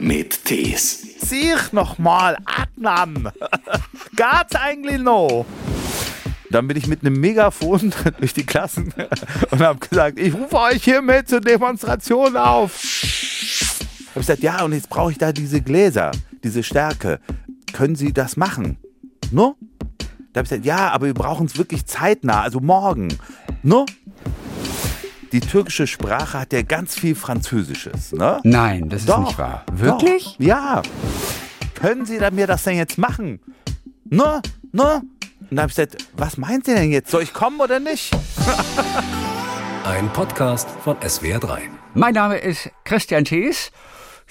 mit Tees. Sieh noch mal, Adnan. Geht's eigentlich noch? Dann bin ich mit einem Megafon durch die Klassen und habe gesagt, ich rufe euch hiermit zur Demonstration auf. Hab ich gesagt, ja, und jetzt brauche ich da diese Gläser, diese Stärke. Können Sie das machen? No? Da habe ich gesagt, ja, aber wir brauchen es wirklich zeitnah, also morgen. No? Die türkische Sprache hat ja ganz viel Französisches, ne? Nein, das ist Doch, nicht wahr. Wirklich? Doch, ja. Können Sie da mir das denn jetzt machen? Ne? Ne? Und da habe ich gesagt, was meint Sie denn jetzt? Soll ich kommen oder nicht? Ein Podcast von SWR3. Mein Name ist Christian Thees.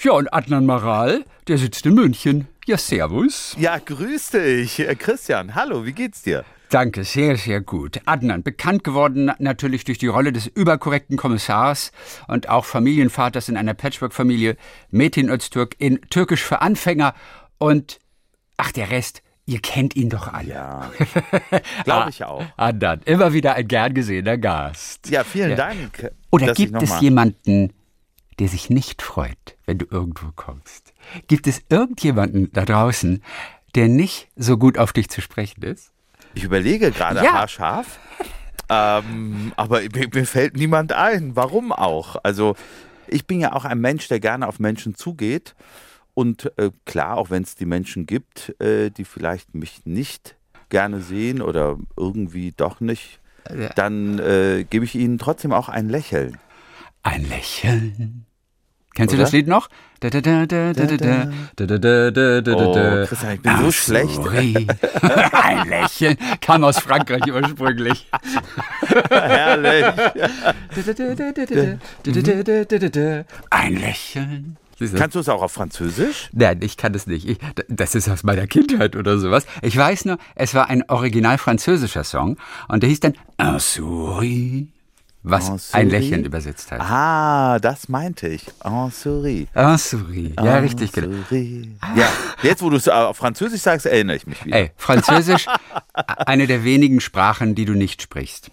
Ja, und Adnan Maral, der sitzt in München. Ja, servus. Ja, grüß dich. Äh, Christian, hallo, wie geht's dir? Danke, sehr, sehr gut. Adnan, bekannt geworden natürlich durch die Rolle des überkorrekten Kommissars und auch Familienvaters in einer Patchwork-Familie, Metin Öztürk in Türkisch für Anfänger und, ach, der Rest, ihr kennt ihn doch alle. Ja, glaube ich auch. Adnan, immer wieder ein gern gesehener Gast. Ja, vielen Dank. Oder gibt es jemanden, der sich nicht freut, wenn du irgendwo kommst? Gibt es irgendjemanden da draußen, der nicht so gut auf dich zu sprechen ist? Ich überlege gerade Ja. haarscharf. Ähm, aber mir, mir fällt niemand ein. Warum auch? Also, ich bin ja auch ein Mensch, der gerne auf Menschen zugeht. Und äh, klar, auch wenn es die Menschen gibt, äh, die vielleicht mich nicht gerne sehen oder irgendwie doch nicht, dann äh, gebe ich ihnen trotzdem auch ein Lächeln. Ein Lächeln. Kennst du das Lied noch? Da, da, da, da, da, da, da, da, da, da, da, da, Oh, da. Christian, ich bin so Ah, schlecht. Ein Lächeln. Kam aus Frankreich ursprünglich. Herrlich. Ein Lächeln. Kannst du es auch auf Französisch? Nein, ich kann das nicht. Ich, das ist aus meiner Kindheit oder sowas. Ich weiß nur, es war ein original französischer Song und der hieß dann Un Souris, was ein souris? Lächeln übersetzt heißt. Ah, das meinte ich. En souris. Un Souris, ja, En richtig genau. souris. Ja, jetzt, wo du es auf Französisch sagst, erinnere ich mich wieder. Ey, Französisch, eine der wenigen Sprachen, die du nicht sprichst.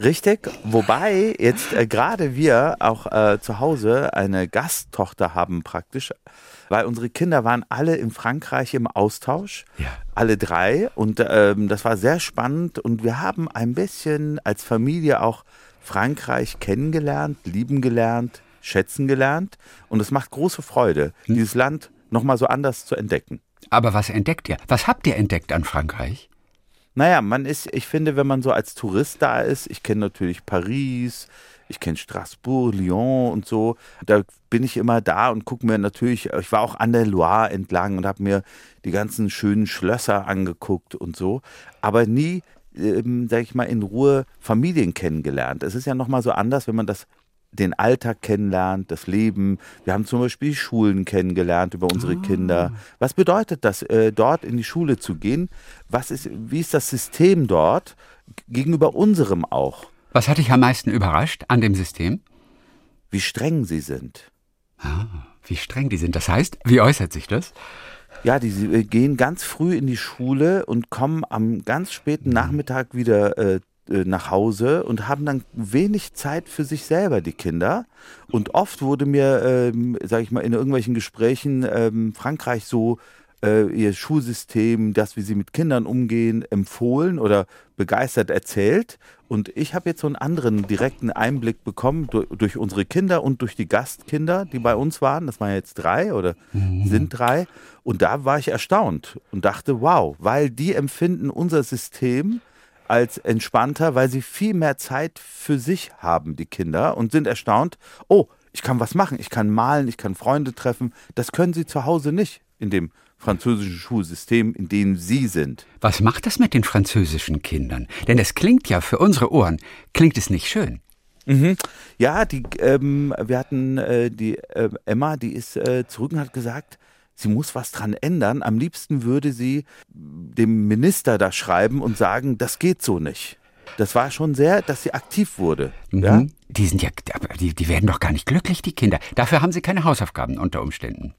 Richtig, wobei jetzt äh, gerade wir auch äh, zu Hause eine Gasttochter haben praktisch, weil unsere Kinder waren alle in Frankreich im Austausch, Ja. alle drei und ähm, das war sehr spannend und wir haben ein bisschen als Familie auch Frankreich kennengelernt, lieben gelernt, schätzen gelernt und es macht große Freude, dieses Land nochmal so anders zu entdecken. Aber was entdeckt ihr? Was habt ihr entdeckt an Frankreich? Naja, man ist, ich finde, wenn man so als Tourist da ist, ich kenne natürlich Paris, ich kenne Straßburg, Lyon und so, da bin ich immer da und gucke mir natürlich, ich war auch an der Loire entlang und habe mir die ganzen schönen Schlösser angeguckt und so, aber nie, ähm, sag ich mal, in Ruhe Familien kennengelernt. Es ist ja nochmal so anders, wenn man das den Alltag kennenlernt, das Leben. Wir haben zum Beispiel Schulen kennengelernt über unsere Kinder. Was bedeutet das, äh, dort in die Schule zu gehen? Was ist, wie ist das System dort gegenüber unserem auch? Was hat dich am meisten überrascht an dem System? Wie streng sie sind. Ah, wie streng die sind. Das heißt, wie äußert sich das? Ja, die sie, äh, gehen ganz früh in die Schule und kommen am ganz späten Nachmittag wieder äh, äh, nach Hause und haben dann wenig Zeit für sich selber, die Kinder. Und oft wurde mir, ähm, sage ich mal, in irgendwelchen Gesprächen ähm, Frankreich so äh, ihr Schulsystem, das, wie sie mit Kindern umgehen, empfohlen oder begeistert erzählt. Und ich habe jetzt so einen anderen direkten Einblick bekommen durch, durch unsere Kinder und durch die Gastkinder, die bei uns waren. Das waren jetzt drei oder sind drei. Und da war ich erstaunt und dachte, wow, weil die empfinden unser System als entspannter, weil sie viel mehr Zeit für sich haben, die Kinder, und sind erstaunt, oh, ich kann was machen, ich kann malen, ich kann Freunde treffen. Das können sie zu Hause nicht in dem französischen Schulsystem, in dem sie sind. Was macht das mit den französischen Kindern? Denn es klingt ja für unsere Ohren, klingt es nicht schön. Ja, die, ähm, wir hatten äh, die äh, Emma, die ist äh, zurück und hat gesagt, sie muss was dran ändern. Am liebsten würde sie dem Minister da schreiben und sagen, das geht so nicht. Das war schon sehr, dass sie aktiv wurde. Ja? Mhm. Die sind ja, die, die werden doch gar nicht glücklich, die Kinder. Dafür haben sie keine Hausaufgaben unter Umständen.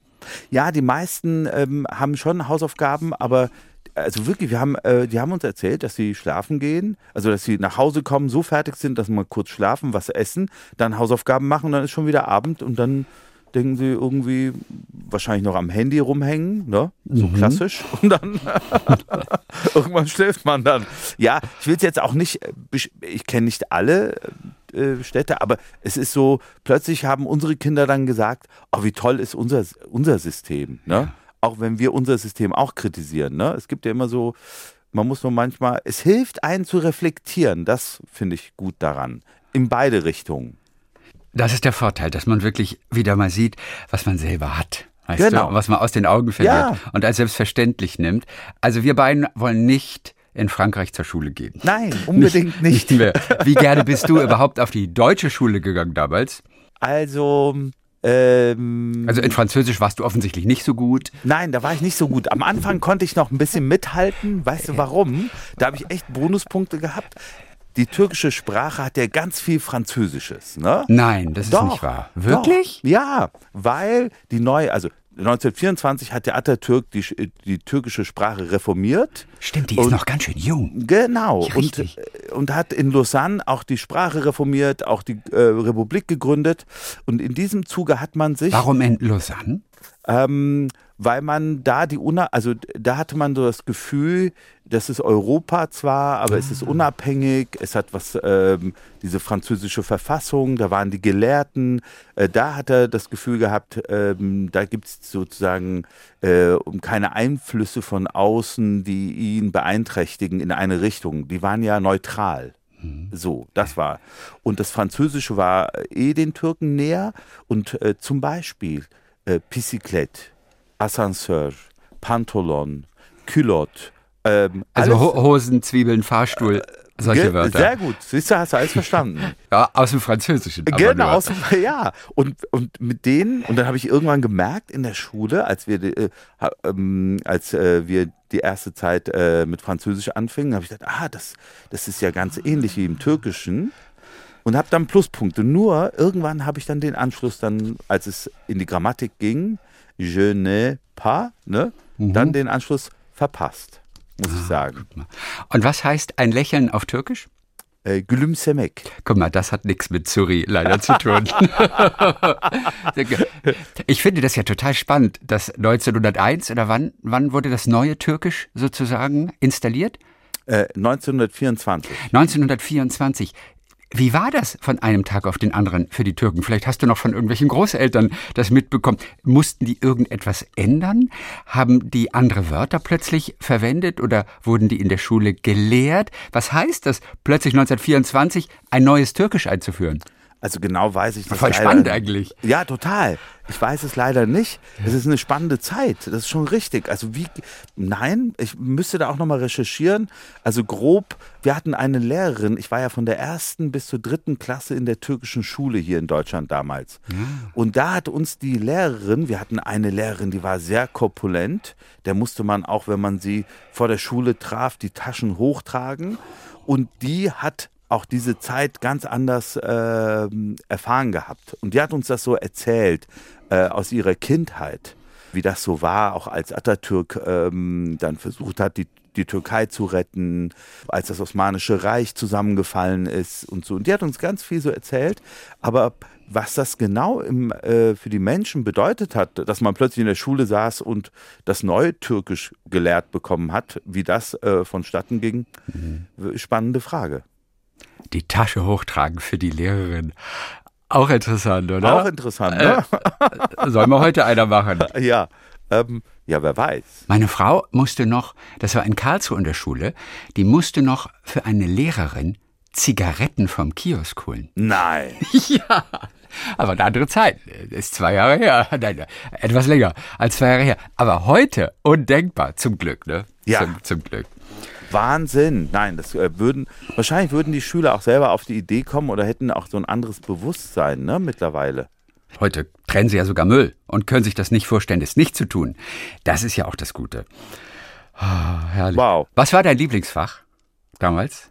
Ja, die meisten ähm, haben schon Hausaufgaben, aber also wirklich, wir haben, äh, die haben uns erzählt, dass sie schlafen gehen, also dass sie nach Hause kommen, so fertig sind, dass sie mal kurz schlafen, was essen, dann Hausaufgaben machen und dann ist schon wieder Abend und dann denken sie irgendwie, wahrscheinlich noch am Handy rumhängen, ne? So mhm. klassisch. Und dann irgendwann schläft man dann. Ja, ich will es jetzt auch nicht, äh, ich kenne nicht alle äh, Städte, aber es ist so, plötzlich haben unsere Kinder dann gesagt, oh, wie toll ist unser, unser System, ne? Ja. Auch wenn wir unser System auch kritisieren, ne? Es gibt ja immer so, man muss nur manchmal, es hilft einen zu reflektieren, das finde ich gut daran, in beide Richtungen. Das ist der Vorteil, dass man wirklich wieder mal sieht, was man selber hat. Weißt genau. du, was man aus den Augen verliert ja. und als selbstverständlich nimmt. Also wir beiden wollen nicht in Frankreich zur Schule gehen. Nein, unbedingt nicht. nicht. mehr. Wie gerne bist du überhaupt auf die deutsche Schule gegangen damals? Also, ähm, also in Französisch warst du offensichtlich nicht so gut. Nein, da war ich nicht so gut. Am Anfang konnte ich noch ein bisschen mithalten. Weißt du warum? Da habe ich echt Bonuspunkte gehabt die türkische Sprache hat ja ganz viel Französisches. Ne? Nein, das doch, ist nicht wahr. Wirklich? Doch. Ja, weil die neue, also 1924 hat der Atatürk die, die türkische Sprache reformiert. Stimmt, die ist noch ganz schön jung. Genau. Und, äh, und hat in Lausanne auch die Sprache reformiert, auch die äh, Republik gegründet. Und in diesem Zuge hat man sich. Warum in Lausanne? Ähm, weil man da die Una also da hatte man so das Gefühl, das ist Europa zwar, aber es ist ah. unabhängig, es hat was, ähm, diese französische Verfassung, da waren die Gelehrten, äh, da hat er das Gefühl gehabt, ähm, da gibt es sozusagen äh, keine Einflüsse von außen, die ihn beeinträchtigen in eine Richtung. Die waren ja neutral. Mhm. So, das war. Und das Französische war eh den Türken näher. Und äh, zum Beispiel äh, Bicyclette, Ascenseur, Pantolon, Culotte. Ähm, also Ho Hosen, Zwiebeln, Fahrstuhl. Solche Wörter. Sehr gut. Siehst du, hast du alles verstanden. ja, aus dem Französischen. Genau, aus dem, ja. Und, und mit denen, und dann habe ich irgendwann gemerkt in der Schule, als wir, äh, ähm, als äh, wir die erste Zeit äh, mit Französisch anfingen, habe ich gedacht, ah, das, das ist ja ganz ähnlich wie im Türkischen und habe dann Pluspunkte. Nur irgendwann habe ich dann den Anschluss dann, als es in die Grammatik ging, je ne pas, ne, mhm. dann den Anschluss verpasst, muss ah, ich sagen. Und was heißt ein Lächeln auf Türkisch? Äh, Gülümsemek. Guck mal, das hat nichts mit Zuri leider zu tun. ich finde das ja total spannend, dass 1901 oder wann, wann wurde das neue Türkisch sozusagen installiert? 1924. Äh, 1924. Wie war das von einem Tag auf den anderen für die Türken? Vielleicht hast du noch von irgendwelchen Großeltern das mitbekommen. Mussten die irgendetwas ändern? Haben die andere Wörter plötzlich verwendet oder wurden die in der Schule gelehrt? Was heißt das, plötzlich 1924 ein neues Türkisch einzuführen? Also genau weiß ich das Voll leider. spannend eigentlich. Ja, total. Ich weiß es leider nicht. Es ist eine spannende Zeit. Das ist schon richtig. Also wie, nein, ich müsste da auch nochmal recherchieren. Also grob, wir hatten eine Lehrerin, ich war ja von der ersten bis zur dritten Klasse in der türkischen Schule hier in Deutschland damals. Ja. Und da hat uns die Lehrerin, wir hatten eine Lehrerin, die war sehr korpulent. Der musste man auch, wenn man sie vor der Schule traf, die Taschen hochtragen. Und die hat auch diese Zeit ganz anders äh, erfahren gehabt. Und die hat uns das so erzählt äh, aus ihrer Kindheit, wie das so war, auch als Atatürk ähm, dann versucht hat, die, die Türkei zu retten, als das Osmanische Reich zusammengefallen ist und so. Und die hat uns ganz viel so erzählt. Aber was das genau im, äh, für die Menschen bedeutet hat, dass man plötzlich in der Schule saß und das neue Türkisch gelehrt bekommen hat, wie das äh, vonstatten ging, mhm. spannende Frage die Tasche hochtragen für die Lehrerin. Auch interessant, oder? Auch interessant, ne? Äh, sollen wir heute einer machen? Ja. Ähm, ja, wer weiß. Meine Frau musste noch, das war in Karlsruhe in der Schule, die musste noch für eine Lehrerin Zigaretten vom Kiosk holen. Nein. ja. Aber eine andere Zeit. Das ist zwei Jahre her. Nein, etwas länger als zwei Jahre her. Aber heute undenkbar, zum Glück, ne? Ja. Zum, zum Glück. Wahnsinn. Nein, das äh, würden, wahrscheinlich würden die Schüler auch selber auf die Idee kommen oder hätten auch so ein anderes Bewusstsein, ne, mittlerweile. Heute trennen sie ja sogar Müll und können sich das nicht vorstellen, es nicht zu tun. Das ist ja auch das Gute. Oh, herrlich. Wow. Was war dein Lieblingsfach damals?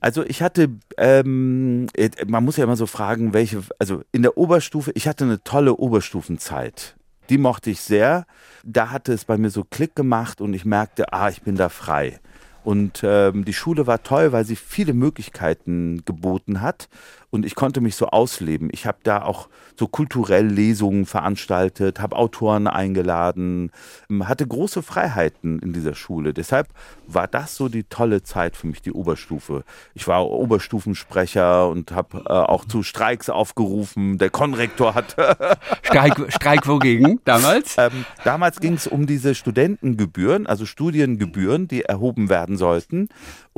Also ich hatte, ähm, man muss ja immer so fragen, welche, also in der Oberstufe, ich hatte eine tolle Oberstufenzeit. Die mochte ich sehr. Da hatte es bei mir so Klick gemacht und ich merkte, ah, ich bin da frei. Und ähm, die Schule war toll, weil sie viele Möglichkeiten geboten hat und ich konnte mich so ausleben. Ich habe da auch so kulturell Lesungen veranstaltet, habe Autoren eingeladen, ähm, hatte große Freiheiten in dieser Schule. Deshalb war das so die tolle Zeit für mich, die Oberstufe. Ich war Oberstufensprecher und habe äh, auch zu Streiks aufgerufen. Der Konrektor hat Streik, Streik wogegen damals? Ähm, damals ging es um diese Studentengebühren, also Studiengebühren, die erhoben werden sollten.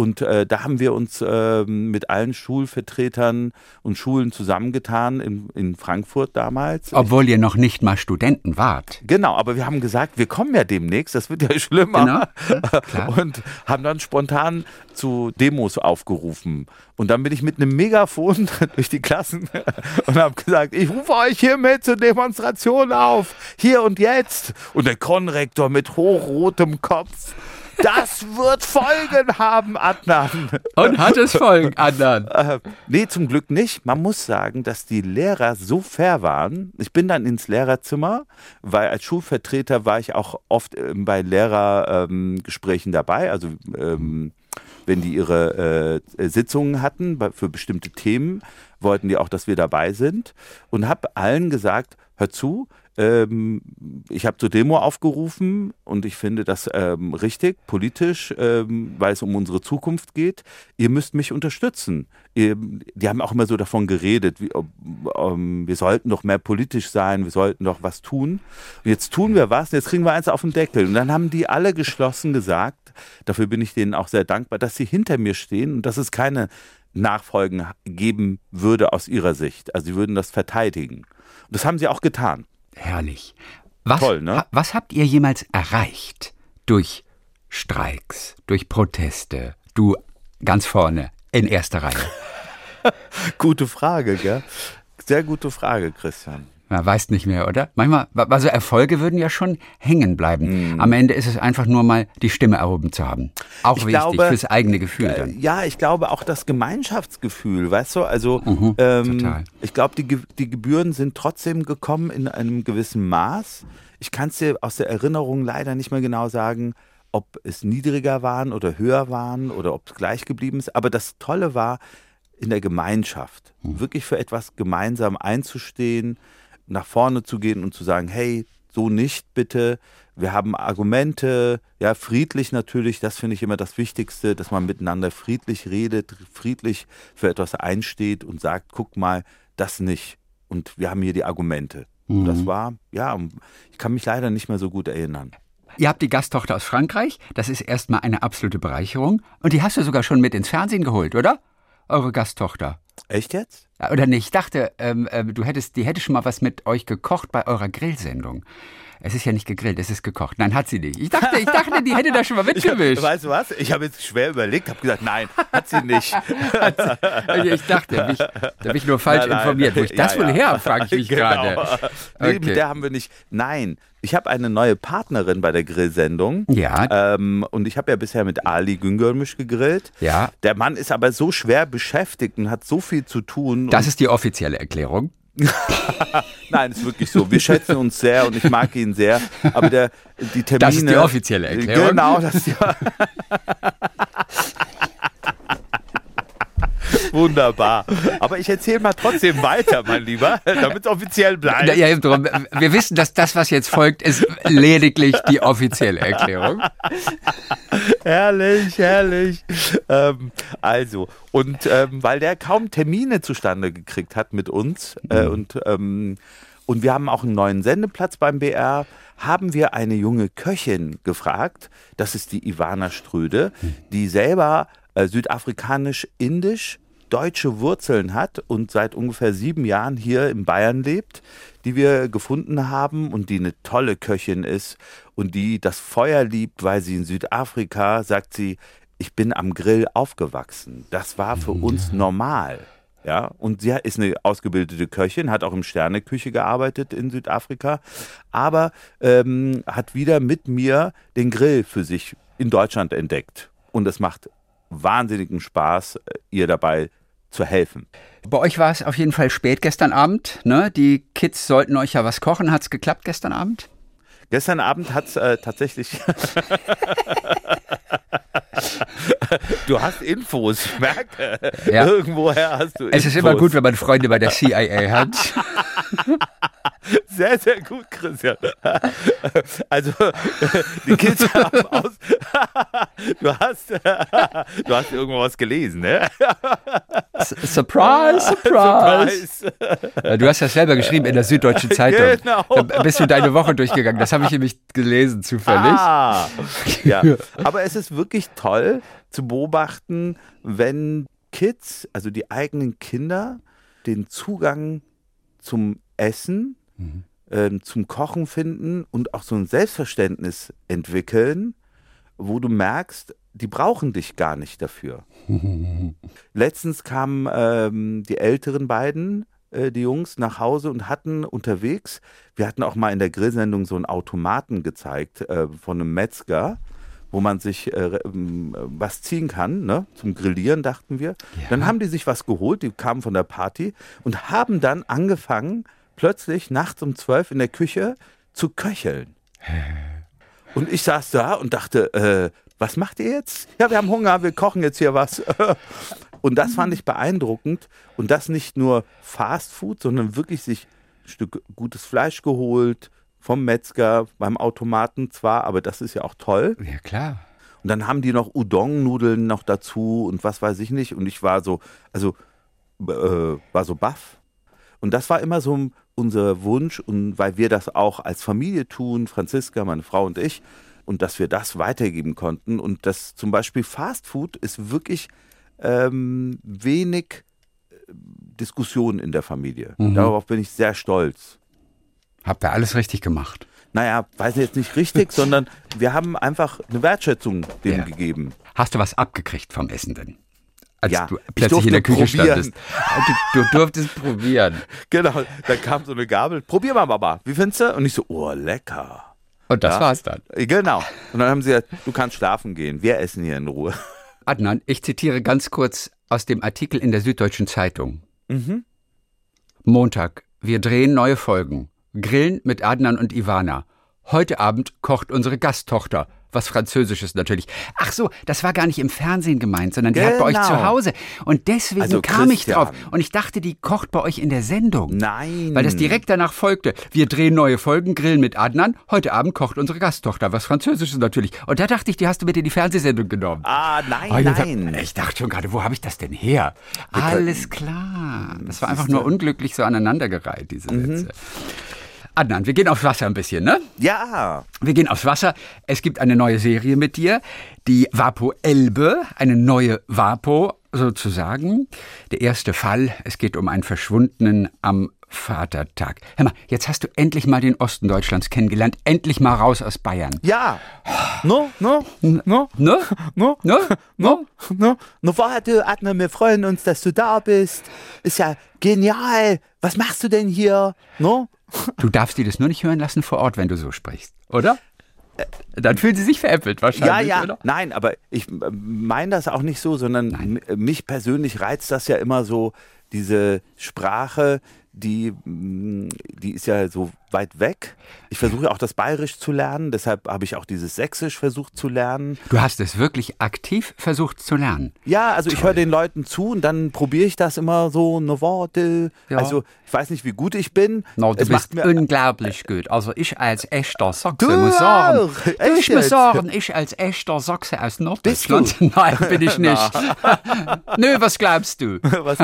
Und äh, da haben wir uns äh, mit allen Schulvertretern und Schulen zusammengetan in, in Frankfurt damals. Obwohl ihr noch nicht mal Studenten wart. Genau, aber wir haben gesagt, wir kommen ja demnächst, das wird ja schlimmer. Genau. und haben dann spontan zu Demos aufgerufen. Und dann bin ich mit einem Megafon durch die Klassen und habe gesagt, ich rufe euch hiermit zur Demonstration auf, hier und jetzt. Und der Konrektor mit hochrotem Kopf das wird Folgen haben, Adnan. Und hat es Folgen, Adnan? Äh, nee, zum Glück nicht. Man muss sagen, dass die Lehrer so fair waren. Ich bin dann ins Lehrerzimmer, weil als Schulvertreter war ich auch oft äh, bei Lehrergesprächen ähm, dabei. Also ähm, wenn die ihre äh, Sitzungen hatten für bestimmte Themen, wollten die auch, dass wir dabei sind. Und habe allen gesagt, hör zu, ähm, ich habe zur Demo aufgerufen und ich finde das ähm, richtig, politisch, ähm, weil es um unsere Zukunft geht. Ihr müsst mich unterstützen. Ihr, die haben auch immer so davon geredet, wie, ähm, wir sollten doch mehr politisch sein, wir sollten doch was tun. Und jetzt tun wir was, jetzt kriegen wir eins auf den Deckel. Und dann haben die alle geschlossen gesagt, dafür bin ich denen auch sehr dankbar, dass sie hinter mir stehen und dass es keine Nachfolgen geben würde aus ihrer Sicht. Also sie würden das verteidigen. Und das haben sie auch getan. Herrlich. Was, Toll, ne? was habt ihr jemals erreicht durch Streiks, durch Proteste? Du ganz vorne in erster Reihe. gute Frage, gell? Sehr gute Frage, Christian. Man weiß nicht mehr, oder? Manchmal, also Erfolge würden ja schon hängen bleiben. Mm. Am Ende ist es einfach nur mal die Stimme erhoben zu haben. Auch ich wichtig glaube, fürs eigene Gefühl äh, dann. Ja, ich glaube auch das Gemeinschaftsgefühl, weißt du? Also mhm, ähm, ich glaube, die, die Gebühren sind trotzdem gekommen in einem gewissen Maß. Ich kann es dir aus der Erinnerung leider nicht mehr genau sagen, ob es niedriger waren oder höher waren oder ob es gleich geblieben ist. Aber das Tolle war, in der Gemeinschaft, mhm. wirklich für etwas gemeinsam einzustehen, nach vorne zu gehen und zu sagen, hey, so nicht bitte. Wir haben Argumente, ja, friedlich natürlich, das finde ich immer das Wichtigste, dass man miteinander friedlich redet, friedlich für etwas einsteht und sagt, guck mal, das nicht. Und wir haben hier die Argumente. Mhm. das war, ja, ich kann mich leider nicht mehr so gut erinnern. Ihr habt die Gasttochter aus Frankreich, das ist erstmal eine absolute Bereicherung. Und die hast du sogar schon mit ins Fernsehen geholt, oder? Eure Gasttochter. Echt jetzt? Oder nicht? Ich dachte, ähm, äh, du hättest, die hätte schon mal was mit euch gekocht bei eurer Grillsendung. Es ist ja nicht gegrillt, es ist gekocht. Nein, hat sie nicht. Ich dachte, ich dachte, die hätte da schon mal mitgemischt. Weißt du was? Ich habe jetzt schwer überlegt, habe gesagt, nein, hat sie nicht. ich dachte, da bin ich, da bin ich nur falsch nein, informiert. Wo ich das ja, wohl her, frage ich mich genau. gerade. Okay. Nee, mit der haben wir nicht. Nein, ich habe eine neue Partnerin bei der Grillsendung. Ja. Ähm, und ich habe ja bisher mit Ali Güngörmisch gegrillt. Ja. Der Mann ist aber so schwer beschäftigt und hat so viel zu tun. Das ist die offizielle Erklärung. Nein, ist wirklich so. Wir schätzen uns sehr und ich mag ihn sehr. Aber der, die Termine. Das ist die offizielle Erklärung. Genau, das ist die. Wunderbar. Aber ich erzähle mal trotzdem weiter, mein Lieber, damit es offiziell bleibt. Ja, wir wissen, dass das, was jetzt folgt, ist lediglich die offizielle Erklärung. herrlich, herrlich. Ähm, also, und ähm, weil der kaum Termine zustande gekriegt hat mit uns äh, mhm. und, ähm, und wir haben auch einen neuen Sendeplatz beim BR, haben wir eine junge Köchin gefragt. Das ist die Ivana Ströde, die selber äh, südafrikanisch-indisch deutsche Wurzeln hat und seit ungefähr sieben Jahren hier in Bayern lebt, die wir gefunden haben und die eine tolle Köchin ist und die das Feuer liebt, weil sie in Südafrika, sagt sie, ich bin am Grill aufgewachsen. Das war für uns normal. Ja, und sie ist eine ausgebildete Köchin, hat auch im Sterneküche gearbeitet in Südafrika, aber ähm, hat wieder mit mir den Grill für sich in Deutschland entdeckt. Und es macht wahnsinnigen Spaß, äh, ihr dabei zu helfen. Bei euch war es auf jeden Fall spät gestern Abend. Ne? Die Kids sollten euch ja was kochen. Hat es geklappt gestern Abend? Gestern Abend hat es äh, tatsächlich. Du hast Infos, ich merke. Ja. Irgendwoher hast du Infos. Es ist immer gut, wenn man Freunde bei der CIA hat. Sehr, sehr gut, Christian. Also, die Kids haben aus. Du hast, du hast irgendwo was gelesen, ne? Surprise, surprise. Ja, Du hast ja selber geschrieben in der Süddeutschen Zeitung. Genau. Da bist du deine Woche durchgegangen. Das habe ich nämlich gelesen, zufällig. Ah, ja. Aber es ist wirklich toll zu beobachten, wenn Kids, also die eigenen Kinder, den Zugang zum Essen, ähm, zum Kochen finden und auch so ein Selbstverständnis entwickeln, wo du merkst, die brauchen dich gar nicht dafür. Letztens kamen ähm, die älteren beiden, äh, die Jungs, nach Hause und hatten unterwegs, wir hatten auch mal in der Grillsendung so einen Automaten gezeigt äh, von einem Metzger, wo man sich äh, ähm, was ziehen kann, ne? zum Grillieren, dachten wir. Dann haben die sich was geholt, die kamen von der Party und haben dann angefangen, plötzlich nachts um zwölf in der Küche zu köcheln. Und ich saß da und dachte, äh, was macht ihr jetzt? Ja, wir haben Hunger, wir kochen jetzt hier was. Und das fand ich beeindruckend. Und das nicht nur Fast Food, sondern wirklich sich ein Stück gutes Fleisch geholt, vom Metzger, beim Automaten zwar, aber das ist ja auch toll. Ja, klar. Und dann haben die noch Udon-Nudeln noch dazu und was weiß ich nicht. Und ich war so, also äh, war so baff. Und das war immer so unser Wunsch und weil wir das auch als Familie tun, Franziska, meine Frau und ich, und dass wir das weitergeben konnten. Und das zum Beispiel Fast Food ist wirklich ähm, wenig äh, Diskussion in der Familie. Darauf bin ich sehr stolz. Habt ihr alles richtig gemacht. Naja, weiß ich jetzt nicht richtig, sondern wir haben einfach eine Wertschätzung denen Ja. gegeben. Hast du was abgekriegt vom Essen denn? Als Ja, du ich plötzlich in der Küche probieren. standest. Du, du durftest probieren. Genau, da kam so eine Gabel. Probier mal, Baba. Wie findest du? Und ich so, oh, lecker. Und das Ja. war's dann. Äh, Genau. Und dann haben sie gesagt, du kannst schlafen gehen. Wir essen hier in Ruhe. Adnan, ich zitiere ganz kurz aus dem Artikel in der Süddeutschen Zeitung. Mhm. Montag. Wir drehen neue Folgen. Grillen mit Adnan und Ivana. Heute Abend kocht unsere Gasttochter. Was Französisches natürlich. Ach so, das war gar nicht im Fernsehen gemeint, sondern die hat bei euch Genau. zu Hause. Und deswegen Also, kam ich Christian. drauf. Und ich dachte, die kocht bei euch in der Sendung. Nein. Weil das direkt danach folgte. Wir drehen neue Folgen, grillen mit Adnan. Heute Abend kocht unsere Gasttochter. Was Französisches natürlich. Und da dachte ich, die hast du mit in die Fernsehsendung genommen. Ah, nein, Oh, jetzt hab- nein. Ich dachte schon gerade, wo habe ich das denn her? Alles klar. Das war einfach nur unglücklich so aneinandergereiht, diese Mhm. Adnan, wir gehen aufs Wasser ein bisschen, ne? Ja. Wir gehen aufs Wasser. Es gibt eine neue Serie mit dir, die Vapo Elbe, eine neue Vapo sozusagen. Der erste Fall, es geht um einen Verschwundenen am Vatertag. Hör mal, jetzt hast du endlich mal den Osten Deutschlands kennengelernt, endlich mal raus aus Bayern. Ja. No, no, no, Ne? no, Ne? no, no. No, warte, Adnan, wir freuen uns, dass du da bist. Ist ja genial. Was machst du denn hier? No? Du darfst die das nur nicht hören lassen vor Ort, wenn du so sprichst, oder? Dann fühlen sie sich veräppelt wahrscheinlich, Ja, ja, oder? nein, aber ich meine das auch nicht so, sondern m- mich persönlich reizt das ja immer so, diese Sprache, die, mm, die ist ja so weit weg. Ich versuche auch das Bayerisch zu lernen, deshalb habe ich auch dieses Sächsisch versucht zu lernen. Du hast es wirklich aktiv versucht zu lernen. Ja, also ich höre den Leuten zu und dann probiere ich das immer so, ne Worte. Ja. Also ich weiß nicht, wie gut ich bin. No, du es bist macht mir unglaublich gut. Also ich als echter Sachse Du muss sagen, Echt ich muss sagen, ich als echter Sachse aus Norddeutschland, nein, bin ich nicht. Nö, was glaubst du? Was,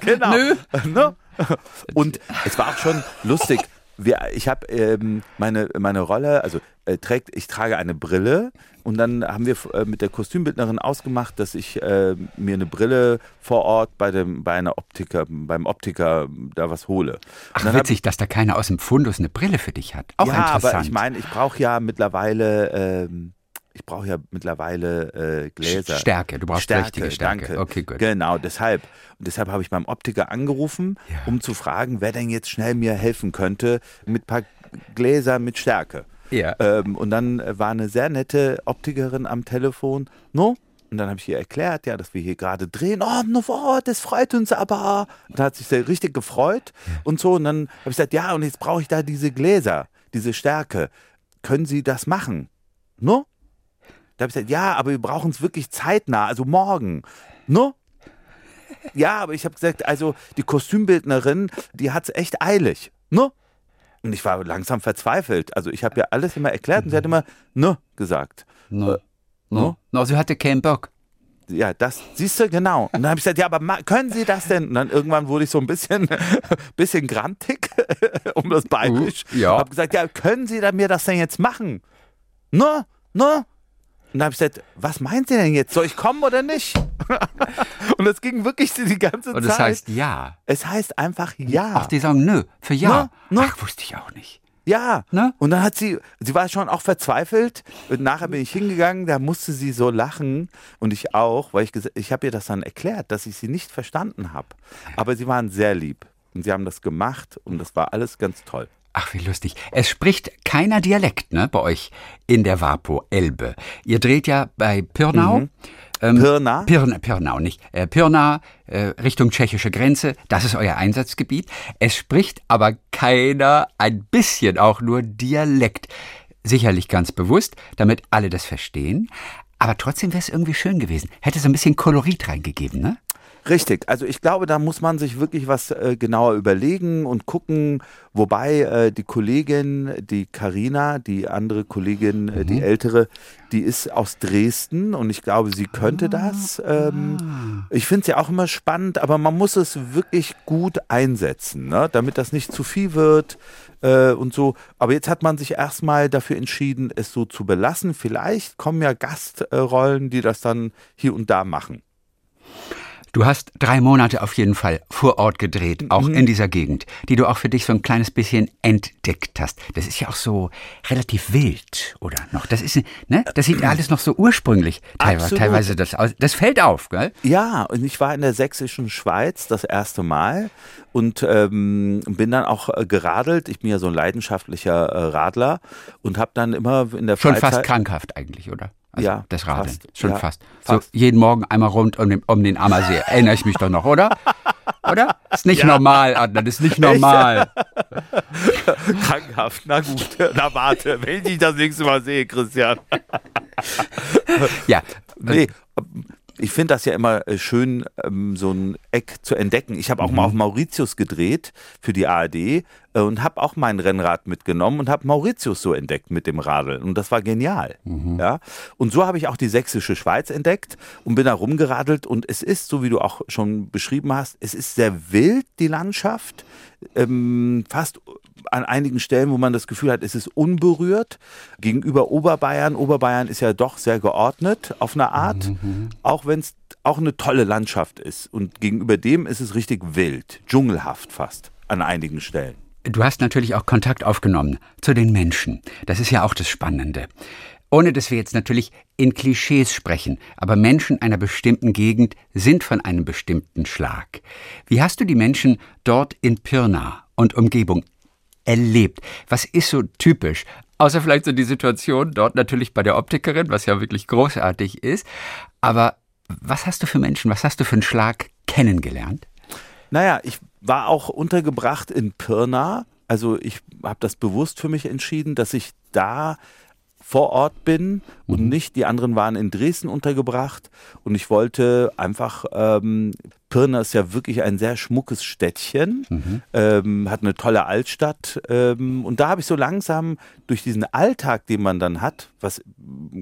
genau. Nö. Ne? Und es war auch schon lustig. Wir, ich habe ähm, meine, meine Rolle, also äh, trägt, ich trage eine Brille und dann haben wir äh, mit der Kostümbildnerin ausgemacht, dass ich äh, mir eine Brille vor Ort bei dem bei einer Optiker, beim Optiker da was hole. Ach, Und dann hab- witzig, dass da keiner aus dem Fundus eine Brille für dich hat. Auch ja, interessant. aber ich meine, ich brauche ja mittlerweile, ähm, ich brauche ja mittlerweile äh, Gläser. Stärke, du brauchst richtige Stärke. Danke. Okay, gut. Genau, deshalb. Und deshalb habe ich beim Optiker angerufen, Ja. um zu fragen, wer denn jetzt schnell mir helfen könnte mit ein paar Gläser mit Stärke. Ja. Ähm, und dann war eine sehr nette Optikerin am Telefon. No? Und dann habe ich ihr erklärt, ja, dass wir hier gerade drehen. Oh, no, oh, das freut uns aber. Und da hat sich sehr richtig gefreut und so. Und dann habe ich gesagt, ja, und jetzt brauche ich da diese Gläser, diese Stärke. Können Sie das machen? No? Da habe ich gesagt, ja, aber wir brauchen es wirklich zeitnah, also morgen. No? Ja, aber ich habe gesagt, also die Kostümbildnerin, die hat es echt eilig. No? Und ich war langsam verzweifelt. Also ich habe ja alles immer erklärt und sie hat immer ne gesagt. No. Äh, no. no, sie hatte keinen Bock ja, das siehst du genau. Und dann habe ich gesagt, ja, aber können Sie das denn? Und dann irgendwann wurde ich so ein bisschen, bisschen grantig, um das Bayerisch. Uh, ja. Habe gesagt, ja, können Sie mir das denn jetzt machen? Ne, ne? Und dann habe ich gesagt, was meint Sie denn jetzt? Soll ich kommen oder nicht? und das ging wirklich die ganze Zeit. Und es heißt ja. Es heißt einfach ja. Ach, die sagen nö, für ja. Ne, ne? Ach, wusste ich auch nicht. Ja. Ne? Und dann hat sie, sie war schon auch verzweifelt. Und nachher bin ich hingegangen, da musste sie so lachen und ich auch, weil ich ich habe ihr das dann erklärt, dass ich sie nicht verstanden habe. Aber sie waren sehr lieb und sie haben das gemacht und das war alles ganz toll. Ach, wie lustig. Es spricht keiner Dialekt, ne, bei euch in der Vapo Elbe. Ihr dreht ja bei Pirnau. Mhm. Ähm, Pirna? Pirna, Pirnau, nicht. Äh, Pirna, äh, Richtung tschechische Grenze, das ist euer Einsatzgebiet. Es spricht aber keiner ein bisschen auch nur Dialekt. Sicherlich ganz bewusst, damit alle das verstehen. Aber trotzdem wäre es irgendwie schön gewesen. Hätte so ein bisschen Kolorit reingegeben, ne? Richtig, also ich glaube, da muss man sich wirklich was äh, genauer überlegen und gucken, wobei äh, die Kollegin, die Karina, die andere Kollegin, äh, die mhm. ältere, die ist aus Dresden und ich glaube, sie könnte ah, das. Ähm, ah. Ich finde es ja auch immer spannend, aber man muss es wirklich gut einsetzen, ne? damit das nicht zu viel wird äh, und so. Aber jetzt hat man sich erstmal dafür entschieden, es so zu belassen. Vielleicht kommen ja Gastrollen, die das dann hier und da machen. Du hast drei Monate auf jeden Fall vor Ort gedreht, auch mhm. in dieser Gegend, die du auch für dich so ein kleines bisschen entdeckt hast. Das ist ja auch so relativ wild, oder noch? Das ist, ne? Das sieht ja alles noch so ursprünglich teilweise, teilweise das aus. Das fällt auf, gell? Ja, und ich war in der sächsischen Schweiz das erste Mal und ähm, bin dann auch äh, geradelt. Ich bin ja so ein leidenschaftlicher äh, Radler und habe dann immer in der Schon Freizeit fast krankhaft eigentlich, oder? Also ja, das Radeln. Fast, Schon ja, fast. fast. So jeden Morgen einmal rund um den, um den Ammersee. Erinnere ich mich doch noch, oder? Oder? Ist nicht ja. normal, Adnan, ist nicht normal. Krankhaft, na gut. Na warte, wenn ich das nächste Mal sehe, Christian. ja. Nee, ich finde das ja immer äh, schön, ähm, so ein Eck zu entdecken. Ich habe auch mhm. mal auf Mauritius gedreht für die ARD äh, und habe auch mein Rennrad mitgenommen und habe Mauritius so entdeckt mit dem Radl. Und das war genial. Mhm. Ja? Und so habe ich auch die sächsische Schweiz entdeckt und bin da rumgeradelt. Und es ist, so wie du auch schon beschrieben hast, es ist sehr wild, die Landschaft. Ähm, fast an einigen Stellen, wo man das Gefühl hat, es ist unberührt. Gegenüber Oberbayern, Oberbayern ist ja doch sehr geordnet auf eine Art, mhm. auch wenn es auch eine tolle Landschaft ist. Und gegenüber dem ist es richtig wild, dschungelhaft fast an einigen Stellen. Du hast natürlich auch Kontakt aufgenommen zu den Menschen. Das ist ja auch das Spannende. Ohne dass wir jetzt natürlich in Klischees sprechen, aber Menschen einer bestimmten Gegend sind von einem bestimmten Schlag. Wie hast du die Menschen dort in Pirna und Umgebung erlebt. Was ist so typisch? Außer vielleicht so die Situation dort natürlich bei der Optikerin, was ja wirklich großartig ist. Aber was hast du für Menschen, was hast du für einen Schlag kennengelernt? Naja, ich war auch untergebracht in Pirna. Also ich habe das bewusst für mich entschieden, dass ich da vor Ort bin und mhm. nicht, die anderen waren in Dresden untergebracht und ich wollte einfach, ähm, Pirna ist ja wirklich ein sehr schmuckes Städtchen, mhm. ähm, hat eine tolle Altstadt ähm, und da habe ich so langsam durch diesen Alltag, den man dann hat, was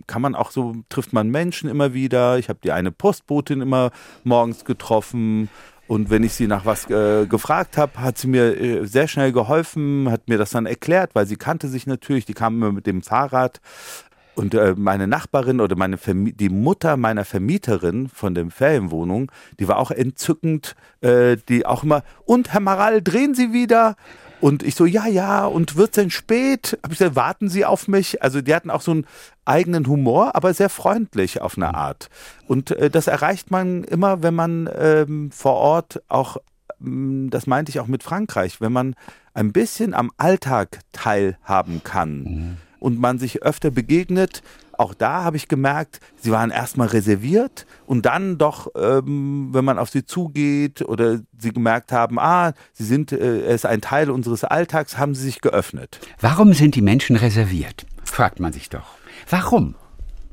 kann man auch so, trifft man Menschen immer wieder, ich habe die eine Postbotin immer morgens getroffen und wenn ich sie nach was äh, gefragt habe, hat sie mir äh, sehr schnell geholfen, hat mir das dann erklärt, weil sie kannte sich natürlich, die kam immer mit dem Fahrrad. Und äh, meine Nachbarin oder meine Vermi die Mutter meiner Vermieterin von der Ferienwohnung, die war auch entzückend, äh, die auch immer, und Herr Maral, drehen Sie wieder? Und ich so, ja, ja, und wird es denn spät? Hab ich gesagt, warten Sie auf mich? Also die hatten auch so einen eigenen Humor, aber sehr freundlich auf eine Art. Und äh, das erreicht man immer, wenn man ähm, vor Ort auch, ähm, das meinte ich auch mit Frankreich, wenn man ein bisschen am Alltag teilhaben kann. Mhm. Und man sich öfter begegnet, auch da habe ich gemerkt, sie waren erstmal reserviert und dann doch, ähm, wenn man auf sie zugeht oder sie gemerkt haben, ah, sie sind, äh, es ist ein Teil unseres Alltags, haben sie sich geöffnet. Warum sind die Menschen reserviert? Fragt man sich doch. Warum?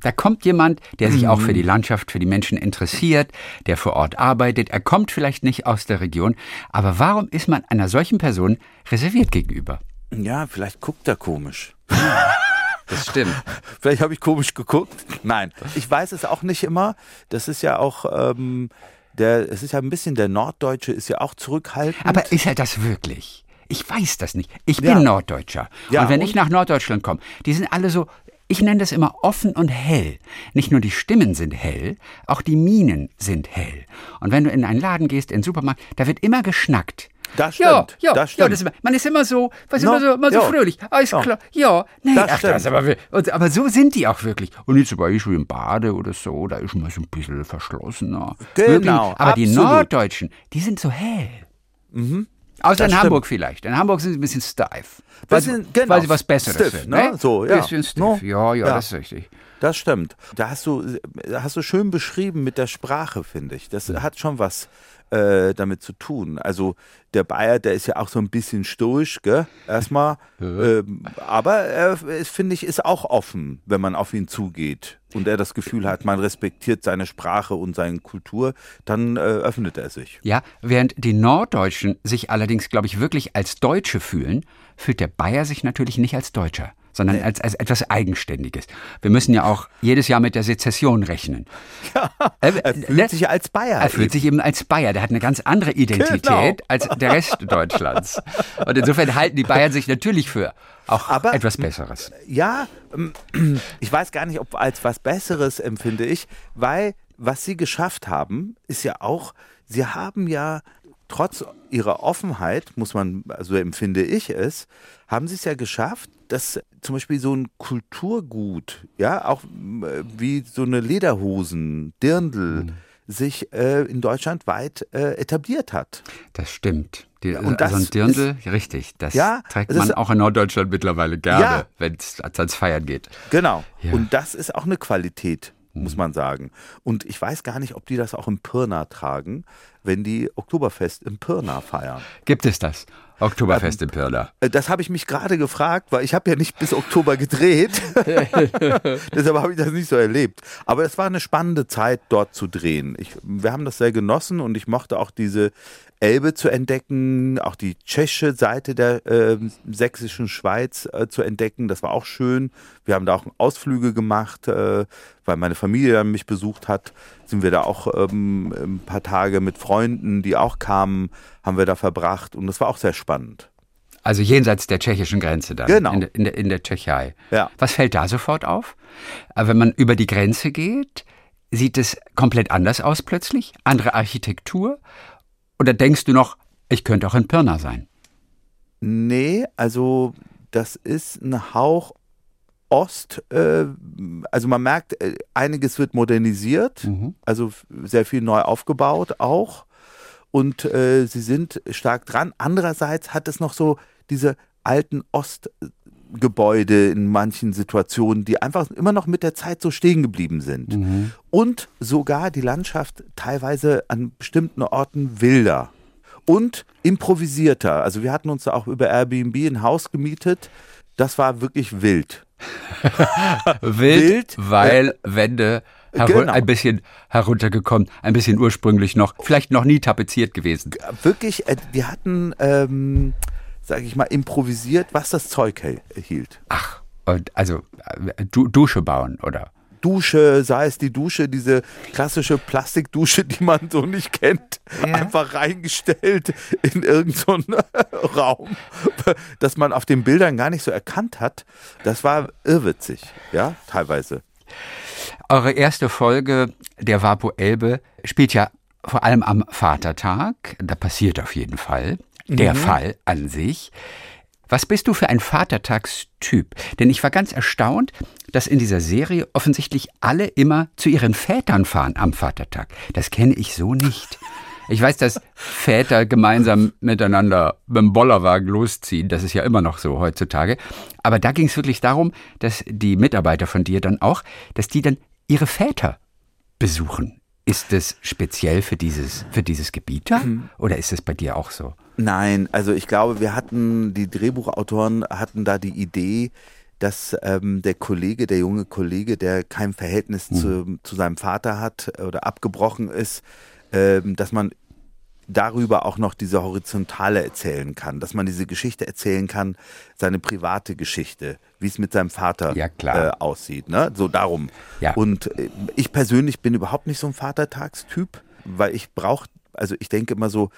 Da kommt jemand, der sich auch für die Landschaft, für die Menschen interessiert, der vor Ort arbeitet. Er kommt vielleicht nicht aus der Region, aber warum ist man einer solchen Person reserviert gegenüber? Ja, vielleicht guckt er komisch. Das stimmt. Vielleicht habe ich komisch geguckt. Nein, ich weiß es auch nicht immer. Das ist ja auch, ähm, der, es ist ja ein bisschen, der Norddeutsche ist ja auch zurückhaltend. Aber ist er das wirklich? Ich weiß das nicht. Ich bin Ja. Norddeutscher. Ja, und wenn und? ich nach Norddeutschland komme, die sind alle so, ich nenne das immer offen und hell. Nicht nur die Stimmen sind hell, auch die Mienen sind hell. Und wenn du in einen Laden gehst, in den Supermarkt, da wird immer geschnackt. Das Ja, stimmt, ja, das ja stimmt. das ist, immer- man ist immer so, was No, immer so, immer so ja. fröhlich. Alles Ja. klar. Ja, nee, Das ach, das stimmt. aber, und, aber so sind die auch wirklich. Und nicht zum Beispiel im Bade oder so, da ist man so ein bisschen verschlossener. Genau, Wirklich. Aber die absolut. Norddeutschen, die sind so hell. Außer Das in Hamburg vielleicht. In Hamburg sind sie ein bisschen steif. Weil, Bisschen, sie- genau, weil sie was Besseres stiff, sind. ne? So, ja. Bisschen stiff. No, Ja, ja, ja. das ist richtig. Das stimmt. Da hast du, hast du schön beschrieben mit der Sprache, finde ich. Das hat schon was äh, damit zu tun. Also der Bayer, der ist ja auch so ein bisschen stoisch, gell? Erstmal. ähm, aber er, finde ich, ist auch offen, wenn man auf ihn zugeht und er das Gefühl hat, man respektiert seine Sprache und seine Kultur, dann äh, öffnet er sich. Ja, während die Norddeutschen sich allerdings, glaube ich, wirklich als Deutsche fühlen, fühlt der Bayer sich natürlich nicht als Deutscher, sondern als, als etwas Eigenständiges. Wir müssen ja auch jedes Jahr mit der Sezession rechnen. Äh, Er fühlt sich als Bayer. Er fühlt eben. sich eben als Bayer. Der hat eine ganz andere Identität Genau. als der Rest Deutschlands. Und insofern halten die Bayern sich natürlich für auch Aber- etwas Besseres. Ja, ähm, ich weiß gar nicht, ob als was Besseres empfinde ich, weil was sie geschafft haben, ist ja auch, sie haben ja trotz ihrer Offenheit, muss man, also empfinde ich es, haben sie es ja geschafft, dass zum Beispiel so ein Kulturgut, ja, auch äh, wie so eine Lederhosen, Dirndl, Mhm. sich äh, in Deutschland weit äh, etabliert hat. Das stimmt. Die, und also ein das Dirndl, richtig. Das Ja, trägt das man ist- auch in Norddeutschland mittlerweile gerne, Ja. wenn es ans Feiern geht. Genau. Ja. Und das ist auch eine Qualität, muss man sagen. Und ich weiß gar nicht, ob die das auch im Pirna tragen, wenn die Oktoberfest im Pirna feiern. Gibt es das? Oktoberfest in Pirna. Äh, Das habe ich mich gerade gefragt, weil ich habe ja nicht bis Oktober gedreht. Deshalb habe ich das nicht so erlebt. Aber es war eine spannende Zeit, dort zu drehen. Ich, wir haben das sehr genossen und ich mochte auch diese Elbe zu entdecken, auch die tschechische Seite der äh, sächsischen Schweiz äh, zu entdecken. Das war auch schön. Wir haben da auch Ausflüge gemacht, äh, weil meine Familie dann mich besucht hat. Sind wir da auch ähm, ein paar Tage mit Freunden, die auch kamen, haben wir da verbracht. Und das war auch sehr spannend. Also jenseits der tschechischen Grenze dann. Genau. In, der- in, in der Tschechei. Ja. Was fällt da sofort auf? Aber wenn man über die Grenze geht, sieht es komplett anders aus plötzlich? Andere Architektur? Oder denkst du noch, ich könnte auch in Pirna sein? Nee, also das ist ein Hauch Ost. Äh, also man merkt, äh, einiges wird modernisiert, also f- sehr viel neu aufgebaut auch. Und äh, sie sind stark dran. Andererseits hat es noch so diese alten Ostgebäude in manchen Situationen, die einfach immer noch mit der Zeit so stehen geblieben sind. Und sogar die Landschaft teilweise an bestimmten Orten wilder und improvisierter. Also wir hatten uns da auch über Airbnb ein Haus gemietet. Das war wirklich wild. Wild, Wild, weil Wände heru genau. ein bisschen heruntergekommen, ein bisschen ursprünglich noch, vielleicht noch nie tapeziert gewesen. Wirklich, äh, die hatten, ähm, sage ich mal, improvisiert, was das Zeug hielt. Ach, also äh, du Dusche bauen, oder? Dusche, sei es die Dusche, diese klassische Plastikdusche, die man so nicht kennt, einfach reingestellt in irgendeinen Raum, dass man auf den Bildern gar nicht so erkannt hat. Das war irrwitzig, ja, teilweise. Eure erste Folge der Vapo Elbe spielt ja vor allem am Vatertag. Da passiert auf jeden Fall der Fall an sich. Was bist du für ein Vatertagstyp? Denn ich war ganz erstaunt, dass in dieser Serie offensichtlich alle immer zu ihren Vätern fahren am Vatertag. Das kenne ich so nicht. Ich weiß, dass Väter gemeinsam miteinander mit dem Bollerwagen losziehen. Das ist ja immer noch so heutzutage. Aber da ging es wirklich darum, dass die Mitarbeiter von dir dann auch, dass die dann ihre Väter besuchen. Ist das speziell für dieses, für dieses Gebiet da? Oder ist es bei dir auch so? Nein, also ich glaube, wir hatten, die Drehbuchautoren hatten da die Idee, dass ähm, der Kollege, der junge Kollege, der kein Verhältnis Mhm. zu, zu seinem Vater hat oder abgebrochen ist, ähm, dass man darüber auch noch diese Horizontale erzählen kann, dass man diese Geschichte erzählen kann, seine private Geschichte, wie es mit seinem Vater Ja. Äh, aussieht. Ne? So darum. Ja. Und äh, ich persönlich bin überhaupt nicht so ein Vatertagstyp, weil ich brauche, also ich denke immer so,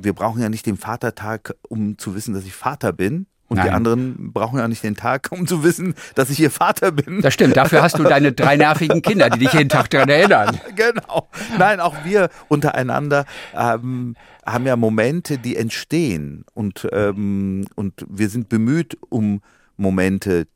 wir brauchen ja nicht den Vatertag, um zu wissen, dass ich Vater bin. Und die Nein. anderen brauchen ja nicht den Tag, um zu wissen, dass ich ihr Vater bin. Das stimmt, dafür hast du deine drei nervigen Kinder, die dich jeden Tag daran erinnern. genau. Nein, auch wir untereinander ähm, haben ja Momente, die entstehen. Und, ähm, und wir sind bemüht um Momente,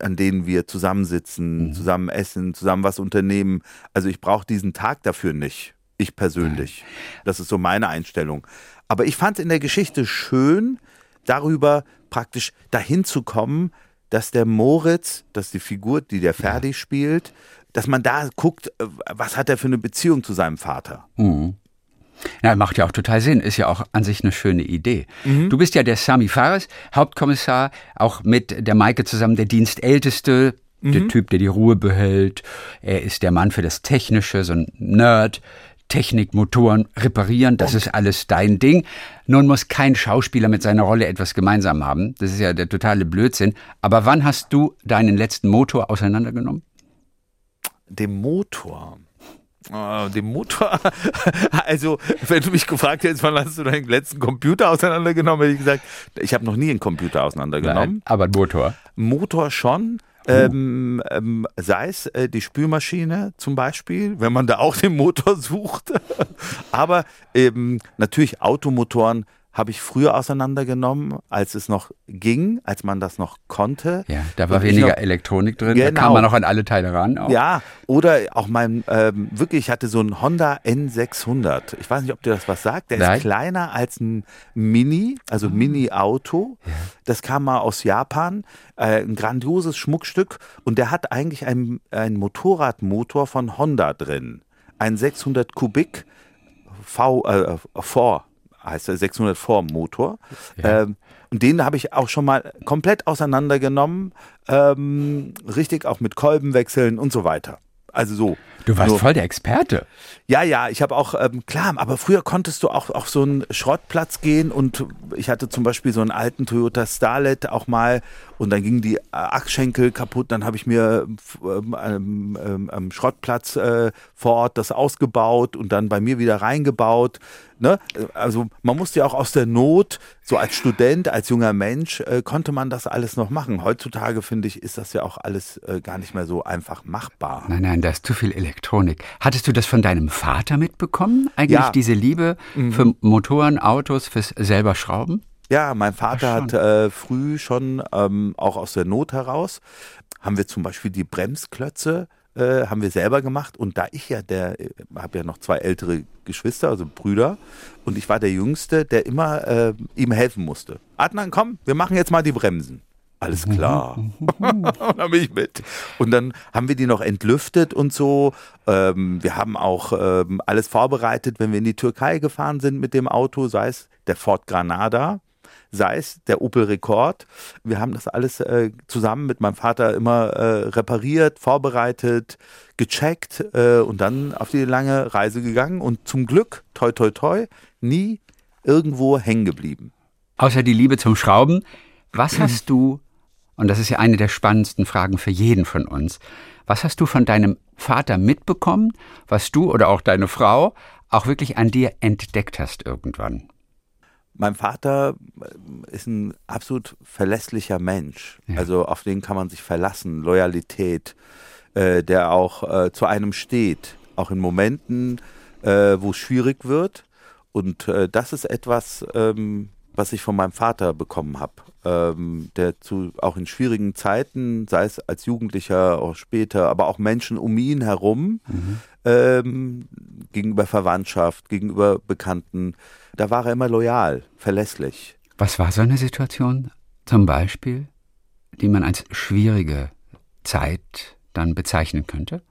an denen wir zusammensitzen, zusammen essen, zusammen was unternehmen. Also ich brauche diesen Tag dafür nicht. Ich persönlich. Das ist so meine Einstellung. Aber ich fand in der Geschichte schön, darüber praktisch dahin zu kommen, dass der Moritz, dass die Figur, die der Ferdi spielt, dass man da guckt, äh, was hat er für eine Beziehung zu seinem Vater. Ja, macht ja auch total Sinn, ist ja auch an sich eine schöne Idee. Du bist ja der Sami Fares, Hauptkommissar, auch mit der Maike zusammen der Dienstälteste, der Typ, der die Ruhe behält. Er ist der Mann für das Technische, so ein Nerd. Technik, Motoren reparieren, das ist alles dein Ding. Nun muss kein Schauspieler mit seiner Rolle etwas gemeinsam haben. Das ist ja der totale Blödsinn. Aber wann hast du deinen letzten Motor auseinandergenommen? Dem Motor. Äh, dem Motor. Also, wenn du mich gefragt hättest, wann hast du deinen letzten Computer auseinandergenommen, hätte ich gesagt, ich habe noch nie einen Computer auseinandergenommen. aber ein Motor. Motor schon. Ähm, ähm, sei es äh, die Spülmaschine zum Beispiel, wenn man da auch den Motor sucht. Aber ähm, natürlich Automotoren habe ich früher auseinandergenommen, als es noch ging, als man das noch konnte. Ja, da war Und weniger noch- Elektronik drin, da Genau. kam man noch an alle Teile ran. Auch. Ja, oder auch mein, ähm, wirklich, ich hatte so einen Honda N600. Ich weiß nicht, ob dir das was sagt. Der Nein. ist kleiner als ein Mini, also Mini-Auto. Das kam mal aus Japan. Äh, ein grandioses Schmuckstück. Und der hat eigentlich einen, einen Motorradmotor von Honda drin. Ein 600 Kubik V, äh, V heißt der 600 V Motor. Ähm, und den habe ich auch schon mal komplett auseinandergenommen, ähm, richtig auch mit Kolbenwechseln und so weiter. Also so. Du warst Nur- voll der Experte. ja, ja, ich habe auch, ähm, klar, aber früher konntest du auch auf so einen Schrottplatz gehen und ich hatte zum Beispiel so einen alten Toyota Starlet auch mal und dann gingen die äh, Achsschenkel kaputt, dann habe ich mir ähm, ähm, ähm, am Schrottplatz äh, vor Ort das ausgebaut und dann bei mir wieder reingebaut. Ne? Also man musste ja auch aus der Not, so als Student, als junger Mensch, äh, konnte man das alles noch machen. Heutzutage, finde ich, ist das ja auch alles äh, gar nicht mehr so einfach machbar. Nein, nein, da ist zu viel Elektronik. Hattest du das von deinem Vater mitbekommen? Eigentlich Ja. diese Liebe für Motoren, Autos, fürs selber Schrauben? Ja, mein Vater hat äh, früh schon ähm, auch aus der Not heraus, haben wir zum Beispiel die Bremsklötze äh, haben wir selber gemacht und da ich ja der, habe ja noch zwei ältere Geschwister, also Brüder und ich war der Jüngste, der immer äh, ihm helfen musste. Adnan, komm, wir machen jetzt mal die Bremsen. Alles klar. und dann bin ich mit. Und dann haben wir die noch entlüftet und so. Ähm, wir haben auch ähm, alles vorbereitet, wenn wir in die Türkei gefahren sind mit dem Auto, sei es der Ford Granada, sei es der Opel Rekord. Wir haben das alles äh, zusammen mit meinem Vater immer äh, repariert, vorbereitet, gecheckt äh, und dann auf die lange Reise gegangen und zum Glück, toi toi toi, nie irgendwo hängen geblieben. Außer die Liebe zum Schrauben, was hast du, und das ist ja eine der spannendsten Fragen für jeden von uns, was hast du von deinem Vater mitbekommen, was du oder auch deine Frau auch wirklich an dir entdeckt hast irgendwann? Mein Vater äh, ist ein absolut verlässlicher Mensch. Ja. Also auf den kann man sich verlassen. Loyalität, äh, der auch äh, zu einem steht. Auch in Momenten, äh, wo es schwierig wird. Und äh, das ist etwas, ähm, was ich von meinem Vater bekommen habe. Ähm, der zu, auch in schwierigen Zeiten, sei es als Jugendlicher, auch später, aber auch Menschen um ihn herum, ähm, gegenüber Verwandtschaft, gegenüber Bekannten, da war er immer loyal, verlässlich. Was war so eine Situation zum Beispiel, die man als schwierige Zeit dann bezeichnen könnte?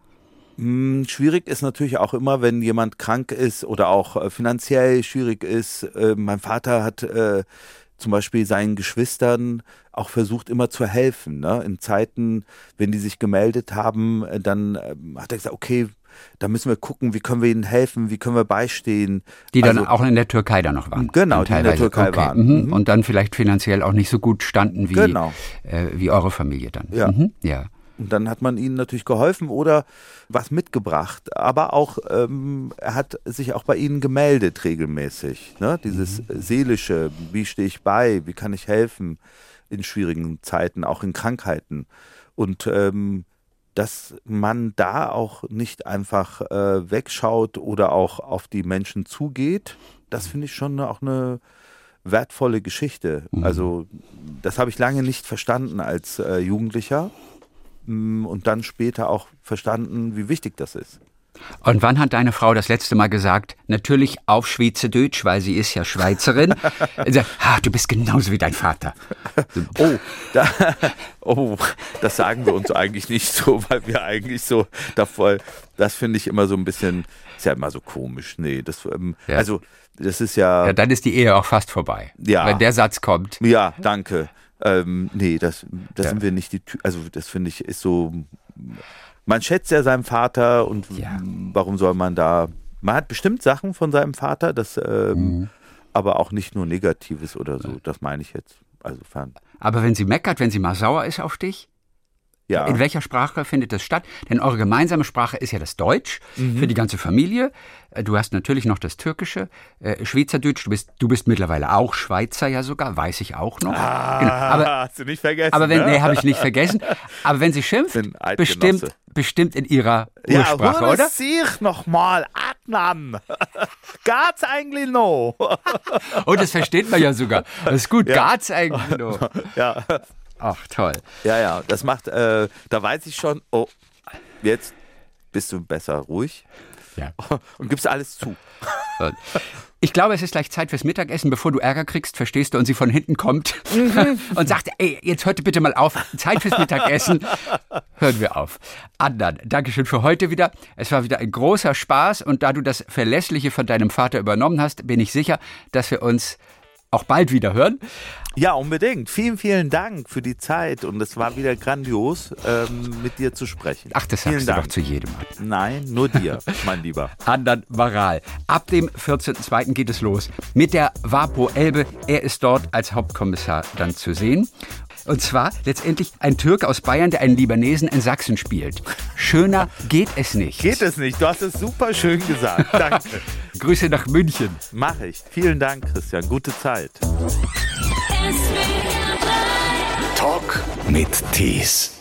Hm, Schwierig ist natürlich auch immer, wenn jemand krank ist oder auch äh, finanziell schwierig ist. Äh, mein Vater hat äh, zum Beispiel seinen Geschwistern auch versucht immer zu helfen. Ne? In Zeiten, wenn die sich gemeldet haben, äh, dann ähm, hat er gesagt, okay, da müssen wir gucken, wie können wir ihnen helfen, wie können wir beistehen. Die dann also, auch in der Türkei dann noch waren. Genau, die in der Türkei okay. waren. Mhm. Und dann vielleicht finanziell auch nicht so gut standen wie, genau. äh, wie eure Familie dann. Ja. Mhm. ja. Und dann hat man ihnen natürlich geholfen oder was mitgebracht. Aber auch, ähm, er hat sich auch bei ihnen gemeldet regelmäßig. Ne? Dieses mhm. seelische, wie stehe ich bei, wie kann ich helfen in schwierigen Zeiten, auch in Krankheiten. Und ähm, dass man da auch nicht einfach äh, wegschaut oder auch auf die Menschen zugeht, das finde ich schon auch eine wertvolle Geschichte. Mhm. Also das habe ich lange nicht verstanden als äh, Jugendlicher. Und dann später auch verstanden, wie wichtig das ist. Und wann hat deine Frau das letzte Mal gesagt, natürlich auf Schweizerdeutsch, weil sie ist ja Schweizerin, sagt, ah, du bist genauso wie dein Vater. Oh, da, oh, das sagen wir uns eigentlich nicht so, weil wir eigentlich so davor, das finde ich immer so ein bisschen, ist ja immer so komisch. Nee, das, ähm, ja. also, das ist ja. Ja, dann ist die Ehe auch fast vorbei. Ja. Wenn der Satz kommt. Ja, danke. Ähm, nee, das, das ja. sind wir nicht die Ty Also das finde ich ist so. Man schätzt ja seinen Vater und ja. warum soll man da. Man hat bestimmt Sachen von seinem Vater, das ähm, mhm. aber auch nicht nur Negatives oder so. Das meine ich jetzt. Also fern. Aber wenn sie meckert, wenn sie mal sauer ist auf dich, ja. In welcher Sprache findet das statt? Denn eure gemeinsame Sprache ist ja das Deutsch mhm. für die ganze Familie. Äh, du hast natürlich noch das Türkische, äh, Schweizerdeutsch. Du bist, du bist mittlerweile auch Schweizer ja sogar, weiß ich auch noch. Ah, genau. aber, hast du nicht vergessen? Aber wenn, ne? nee, habe ich nicht vergessen. Aber wenn sie schimpft, bestimmt, bestimmt in ihrer Ursprache, ja, oder? sich nochmal, Adnan. Geht's eigentlich noch? oh, das versteht man ja sogar. Das ist gut, ja. geht's eigentlich noch? Ja. Ach, toll. Ja, ja, das macht, äh, da weiß ich schon, oh, jetzt bist du besser ruhig. Ja. Und gibst alles zu. Ich glaube, es ist gleich Zeit fürs Mittagessen, bevor du Ärger kriegst, verstehst du, und sie von hinten kommt mhm. und sagt, ey, jetzt hört bitte mal auf, Zeit fürs Mittagessen. Hören wir auf. Adnan, Dankeschön für heute wieder. Es war wieder ein großer Spaß und da du das Verlässliche von deinem Vater übernommen hast, bin ich sicher, dass wir uns auch bald wieder hören. Ja, unbedingt. Vielen, vielen Dank für die Zeit und es war wieder grandios, ähm, mit dir zu sprechen. Ach, das vielen sagst Dank. du doch zu jedem. Nein, nur dir, mein Lieber. Andan Varal. Ab dem 14.02. geht es los mit der Vapo Elbe. Er ist dort als Hauptkommissar dann zu sehen. Und zwar letztendlich ein Türke aus Bayern, der einen Libanesen in Sachsen spielt. Schöner geht es nicht. Geht es nicht. Du hast es super schön gesagt. Danke. Grüße nach München. Mache ich. Vielen Dank, Christian. Gute Zeit. Talk mit Tees.